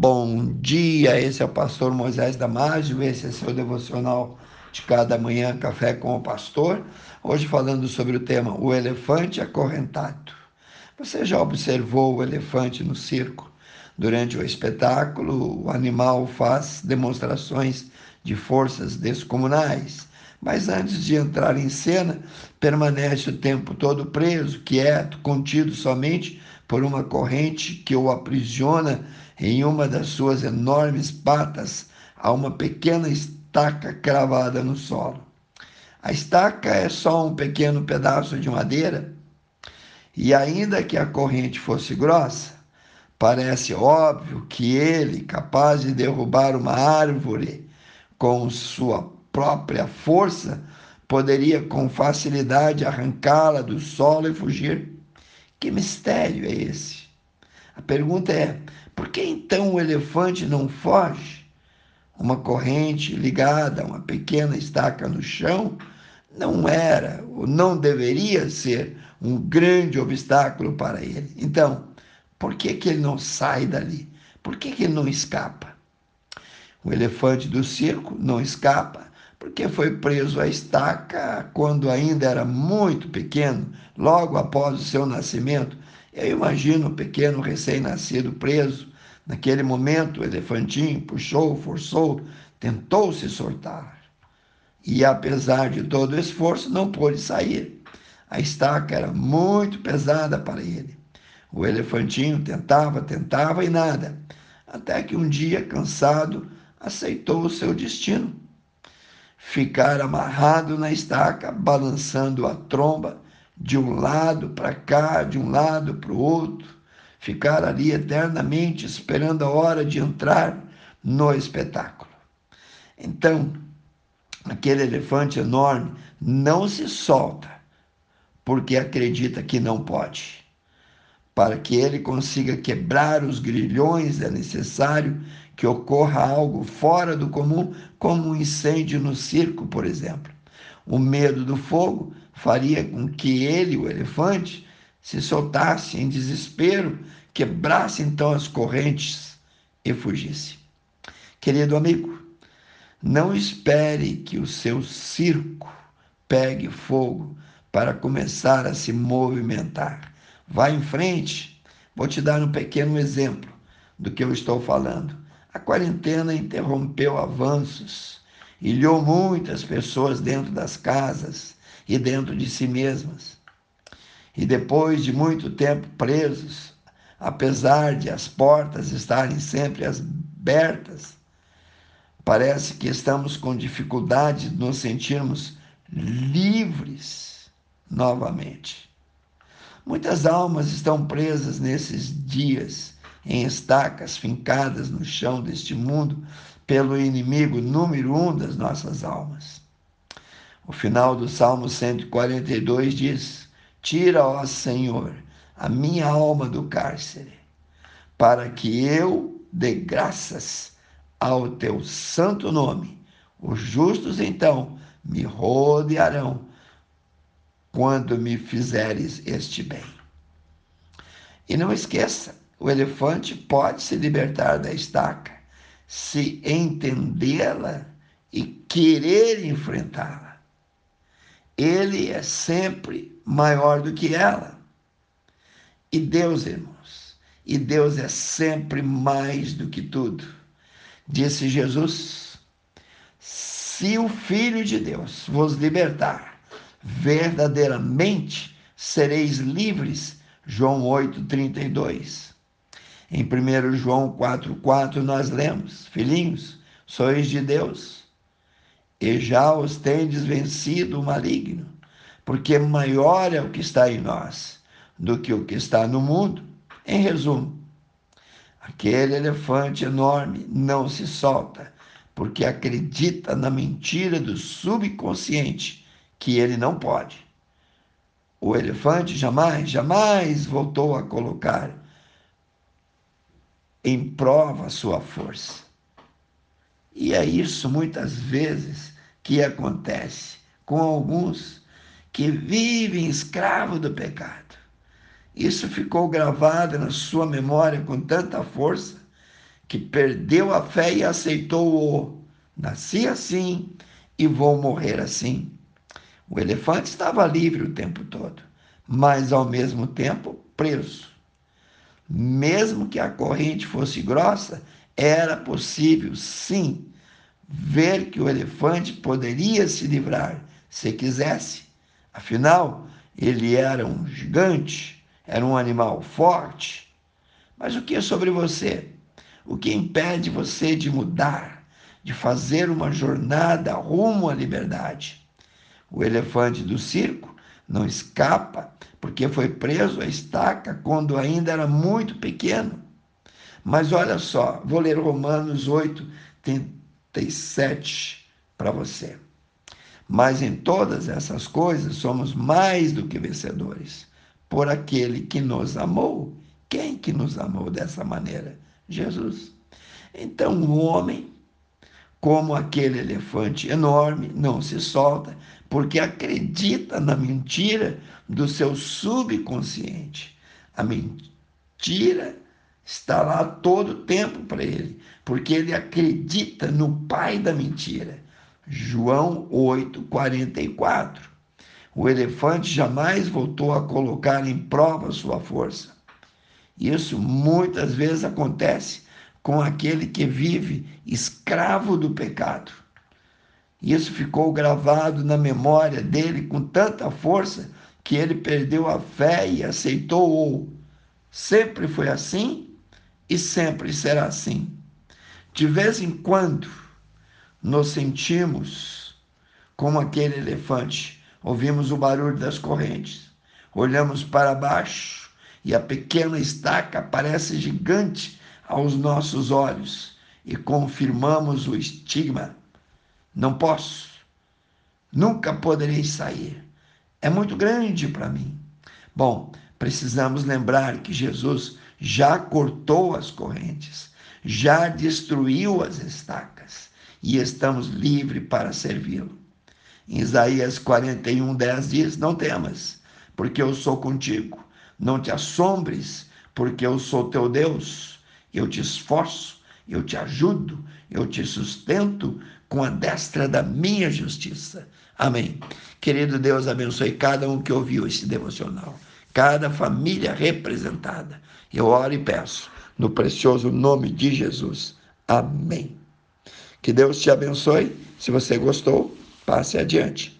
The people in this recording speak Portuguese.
Bom dia, esse é o pastor Moisés Damásio, esse é seu devocional de cada manhã, Café com o Pastor. Hoje falando sobre o tema O Elefante Acorrentado. Você já observou o elefante no circo? Durante o espetáculo, o animal faz demonstrações de forças descomunais, mas antes de entrar em cena, permanece o tempo todo preso, quieto, contido somente por uma corrente que o aprisiona em uma das suas enormes patas a uma pequena estaca cravada no solo. A estaca é só um pequeno pedaço de madeira, e ainda que a corrente fosse grossa, parece óbvio que ele, capaz de derrubar uma árvore com sua própria força, poderia com facilidade arrancá-la do solo e fugir. Que mistério é esse? A pergunta é: por que então o elefante não foge? Uma corrente ligada a uma pequena estaca no chão não era ou não deveria ser um grande obstáculo para ele. Então, por que, que ele não sai dali? Por que, que ele não escapa? O elefante do circo não escapa porque foi preso à estaca quando ainda era muito pequeno, logo após o seu nascimento. Eu imagino o pequeno recém-nascido preso. Naquele momento, o elefantinho puxou, forçou, tentou se soltar. E apesar de todo o esforço, não pôde sair. A estaca era muito pesada para ele. O elefantinho tentava, tentava e nada. Até que um dia, cansado, aceitou o seu destino ficar amarrado na estaca, balançando a tromba de um lado para cá, de um lado para o outro, ficar ali eternamente esperando a hora de entrar no espetáculo. Então, aquele elefante enorme não se solta porque acredita que não pode. Para que ele consiga quebrar os grilhões, é necessário que ocorra algo fora do comum, como um incêndio no circo, por exemplo. O medo do fogo faria com que ele, o elefante, se soltasse em desespero, quebrasse então as correntes e fugisse. Querido amigo, não espere que o seu circo pegue fogo para começar a se movimentar. Vá em frente. Vou te dar um pequeno exemplo do que eu estou falando. A quarentena interrompeu avanços, ilhou muitas pessoas dentro das casas e dentro de si mesmas. E depois de muito tempo presos, apesar de as portas estarem sempre abertas, parece que estamos com dificuldade de nos sentirmos livres novamente. Muitas almas estão presas nesses dias em estacas fincadas no chão deste mundo pelo inimigo número um das nossas almas. O final do Salmo 142 diz: Tira, ó Senhor, a minha alma do cárcere, para que eu dê graças ao teu santo nome. Os justos então me rodearão quando me fizeres este bem. E não esqueça, o elefante pode se libertar da estaca se entendê-la e querer enfrentá-la. Ele é sempre maior do que ela. E Deus, irmãos, e Deus é sempre mais do que tudo. Disse Jesus: Se o Filho de Deus vos libertar, verdadeiramente sereis livres. João 8, 32. Em 1 João 4,4 nós lemos: Filhinhos, sois de Deus, e já os tendes vencido o maligno, porque maior é o que está em nós do que o que está no mundo. Em resumo, aquele elefante enorme não se solta, porque acredita na mentira do subconsciente que ele não pode. O elefante jamais, jamais voltou a colocar em prova a sua força. E é isso muitas vezes que acontece com alguns que vivem escravo do pecado. Isso ficou gravado na sua memória com tanta força que perdeu a fé e aceitou o nasci assim e vou morrer assim. O elefante estava livre o tempo todo, mas ao mesmo tempo preso. Mesmo que a corrente fosse grossa, era possível, sim, ver que o elefante poderia se livrar se quisesse. Afinal, ele era um gigante, era um animal forte. Mas o que é sobre você? O que impede você de mudar, de fazer uma jornada rumo à liberdade? O elefante do circo não escapa porque foi preso à estaca quando ainda era muito pequeno. Mas olha só, vou ler Romanos 8, 37 para você. Mas em todas essas coisas somos mais do que vencedores, por aquele que nos amou. Quem que nos amou dessa maneira? Jesus. Então o homem, como aquele elefante enorme, não se solta, porque acredita na mentira do seu subconsciente. A mentira está lá todo o tempo para ele, porque ele acredita no pai da mentira. João 8, 44. O elefante jamais voltou a colocar em prova sua força. Isso muitas vezes acontece com aquele que vive escravo do pecado. Isso ficou gravado na memória dele com tanta força que ele perdeu a fé e aceitou-o. Sempre foi assim e sempre será assim. De vez em quando, nos sentimos como aquele elefante. Ouvimos o barulho das correntes, olhamos para baixo e a pequena estaca parece gigante aos nossos olhos e confirmamos o estigma não posso. Nunca poderei sair. É muito grande para mim. Bom, precisamos lembrar que Jesus já cortou as correntes, já destruiu as estacas e estamos livres para servi-lo. Em Isaías 41, 10 diz: Não temas, porque eu sou contigo. Não te assombres, porque eu sou teu Deus. Eu te esforço, eu te ajudo, eu te sustento com a destra da minha justiça. Amém. Querido Deus, abençoe cada um que ouviu esse devocional, cada família representada. Eu oro e peço, no precioso nome de Jesus. Amém. Que Deus te abençoe. Se você gostou, passe adiante.